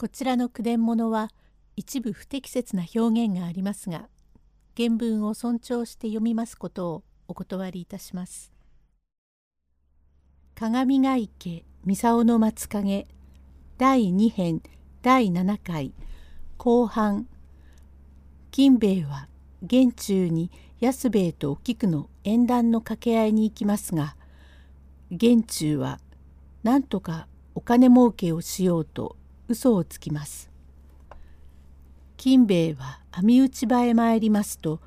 こちらの句伝物は一部不適切な表現がありますが原文を尊重して読みますことをお断りいたします。鏡ヶ池三竿の松影第2編第7回後半金兵衛は玄中に安兵衛とお菊の縁談の掛け合いに行きますが玄中は何とかお金儲けをしようと嘘をつきます。金兵衛は網打ち場へ参りますと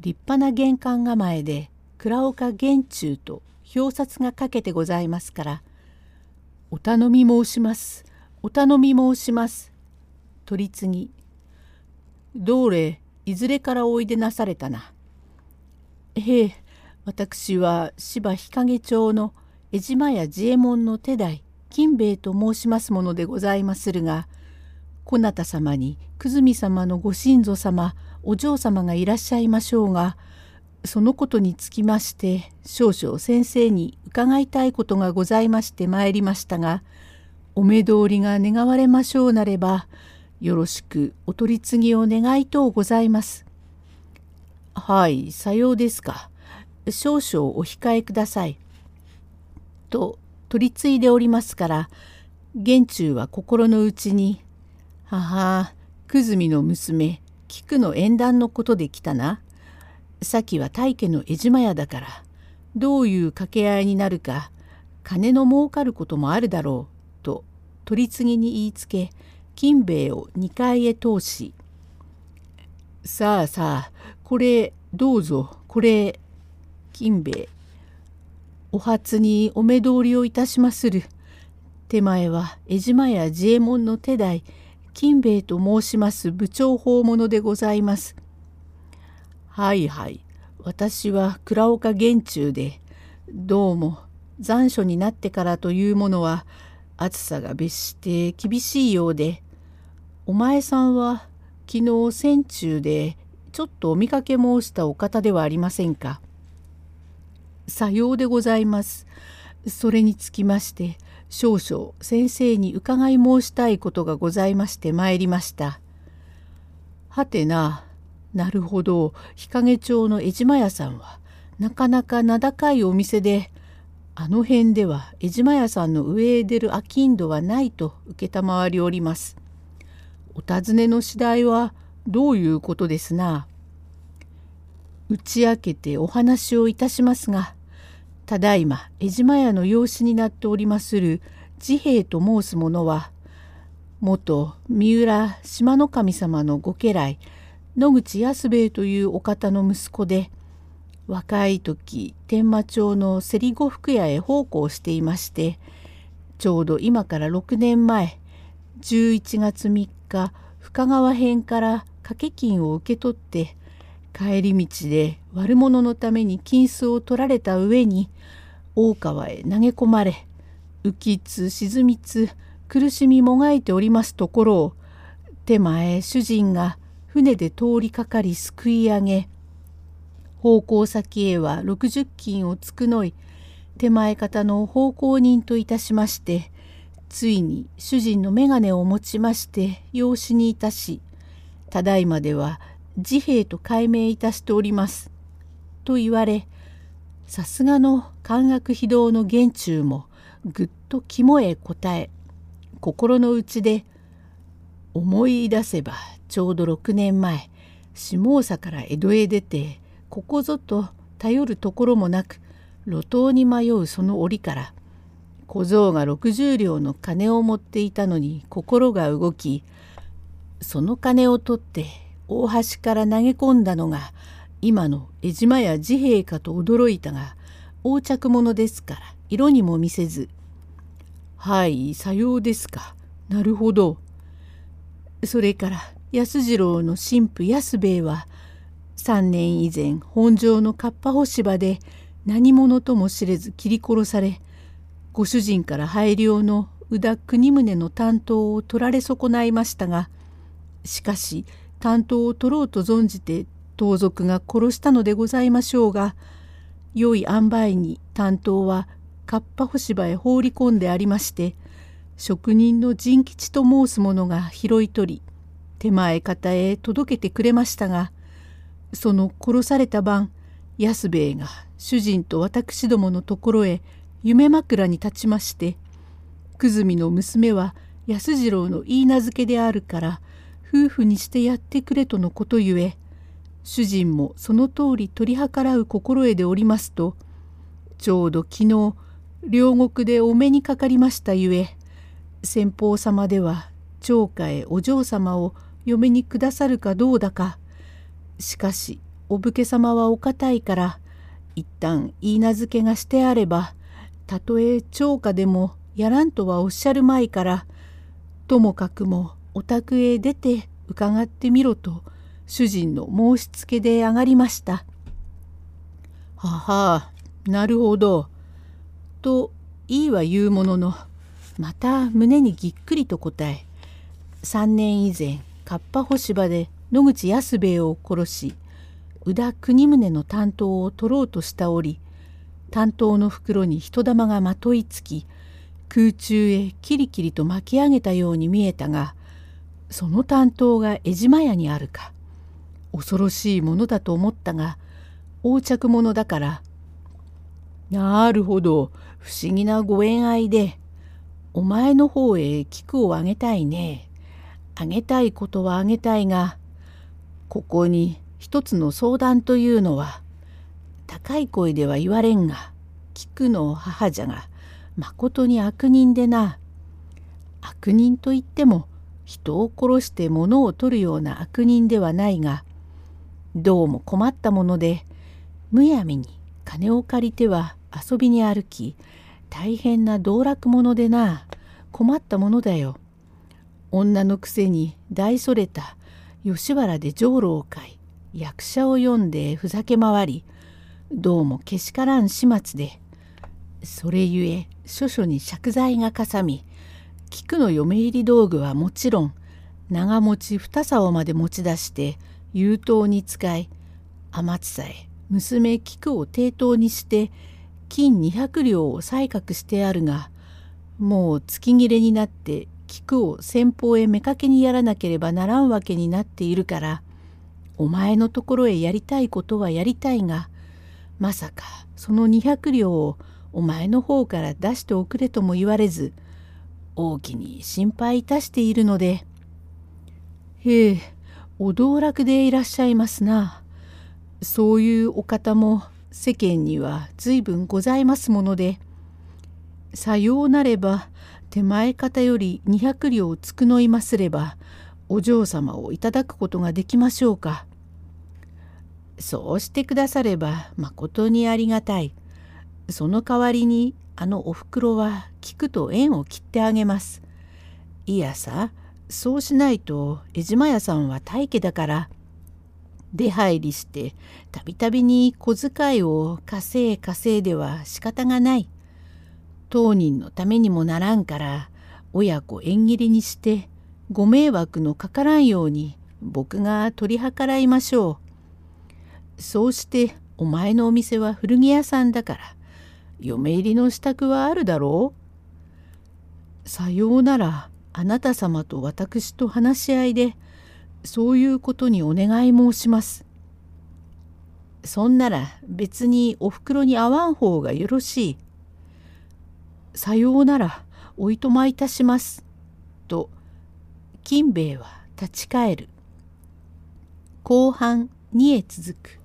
立派な玄関構えで倉岡玄中と表札がかけてございますから「お頼み申します。お頼み申します」取り次ぎ「どれいずれからおいでなされたな」「ええ私は芝日陰町の江島屋治右衛門の手代金兵衛と申しますものでございまするがこなた様に久住様のご親祖様お嬢様がいらっしゃいましょうがそのことにつきまして少々先生に伺いたいことがございまして参りましたがお目通りが願われましょうなればよろしくお取り次ぎを願いとうございます。はいさようですか。少々お控えください。と取り次いでおりますから玄中は心の内に「母久住の娘菊の縁談のことで来たな。さきは大家の江島屋だからどういう掛け合いになるか金の儲かることもあるだろう」と取り次ぎに言いつけ金兵衛を2階へ通し「さあさあこれどうぞこれ金兵衛お初にお目通りをいたしまする。手前は江島屋治右衛門の手代金兵衛と申します部長法物でございます。はいはい私は倉岡玄中でどうも残暑になってからというものは暑さが別して厳しいようでお前さんは昨日戦中でちょっとお見かけ申したお方ではありませんか？さようでございます。それにつきまして少々先生に伺い申したいことがございまして参りました。はてななるほど日陰町の江島屋さんはなかなか名高いお店であの辺では江島屋さんの上へ出る商人はないと承りおります。お尋ねの次第はどういうことですな。打ち明けてお話をいたしますがただいま江島屋の養子になっておりまする治兵衛と申す者は元三浦島の神様のご家来野口安兵衛というお方の息子で若い時天満町の競り呉服屋へ奉公していましてちょうど今から6年前11月3日深川編から掛け金を受け取って帰り道で悪者のために金子を取られた上に大川へ投げ込まれ浮きつ沈みつ苦しみもがいておりますところを手前主人が船で通りかかりすくい上げ奉公先へは60金を繕い手前方の奉公人といたしましてついに主人の眼鏡を持ちまして養子にいたしただいまでは治兵と改名いたしております。と言われさすがの漢学非道の玄中もぐっと肝へ答え心の内で思い出せばちょうど6年前下総から江戸へ出てここぞと頼るところもなく路頭に迷うその折から小僧が60両の金を持っていたのに心が動きその金を取って大橋から投げ込んだのが今の江島や治兵衛かと驚いたが横着者ですから色にも見せず「はいさようですか。なるほど」それから安次郎の神父安兵衛は3年以前本庄のかっぱ干し場で何者とも知れず切り殺されご主人から拝領の宇田国宗の担当を取られ損ないましたがしかし担当を取ろうと存じて盗賊が殺したのでございましょうが良い塩梅に担当はかっぱ干し場へ放り込んでありまして職人の仁吉と申す者が拾い取り手前方へ届けてくれましたがその殺された晩安兵衛が主人と私どものところへ夢枕に立ちまして久住の娘は安次郎の言い名付けであるから夫婦にしてやってくれとのことゆえ主人もその通り取り計らう心得でおりますとちょうど昨日両国でお目にかかりましたゆえ先方様では長家へお嬢様を嫁にくださるかどうだかしかしお武家様はお堅いから一旦言い名付けがしてあればたとえ長家でもやらんとはおっしゃるまいからともかくもお宅へ出て伺ってみろと主人の申しつけで上がりました。ははなるほど。といいは言うもののまた胸にぎっくりと答え3年以前かっぱ干し場で野口安兵衛を殺し宇田国宗の担当を取ろうとした折担当の袋に人玉がまといつき空中へキリキリと巻き上げたように見えたがその担当が江島屋にあるか。恐ろしいものだと思ったが横着者だから「なるほど。不思議なご縁合いでお前の方へ菊をあげたいね。あげたいことはあげたいがここに一つの相談というのは高い声では言われんが菊の母じゃがまことに悪人でな。悪人といっても人を殺して物を取るような悪人ではないがどうも困ったものでむやみに金を借りては遊びに歩き大変な道楽者でな困ったものだよ。女のくせに大それた吉原で浄炉を買い役者を読んでふざけ回りどうもけしからん始末でそれゆえ諸々に借財がかさみ菊の嫁入り道具はもちろん長持ち二竿まで持ち出して優等に使い天津さえ娘菊を抵当にして金200両を採覚してあるがもう月切れになって菊を先方へ妾にやらなければならんわけになっているからお前のところへやりたいことはやりたいがまさかその200両をお前の方から出しておくれとも言われず大きに心配いたしているので「へえお道楽でいらっしゃいますな。そういうお方も世間には随分ございますものでさようなれば手前方より200両償いますればお嬢様をいただくことができましょうか。そうしてくださればまことにありがたい。その代わりにあのおふくろは聞くと縁を切ってあげます。いやさそうしないと江島屋さんは大家だから出入りしてたびたびに小遣いを稼い稼いでは仕方がない。当人のためにもならんから親子縁切りにしてご迷惑のかからんように僕が取り計らいましょう。そうしてお前のお店は古着屋さんだから嫁入りの支度はあるだろう？さようならあなた様と私と話し合いでそういうことにお願い申します。そんなら別におふくろに会わん方がよろしい。さようならおいとまいたします。と金兵衛は立ち返る。後半2へ続く。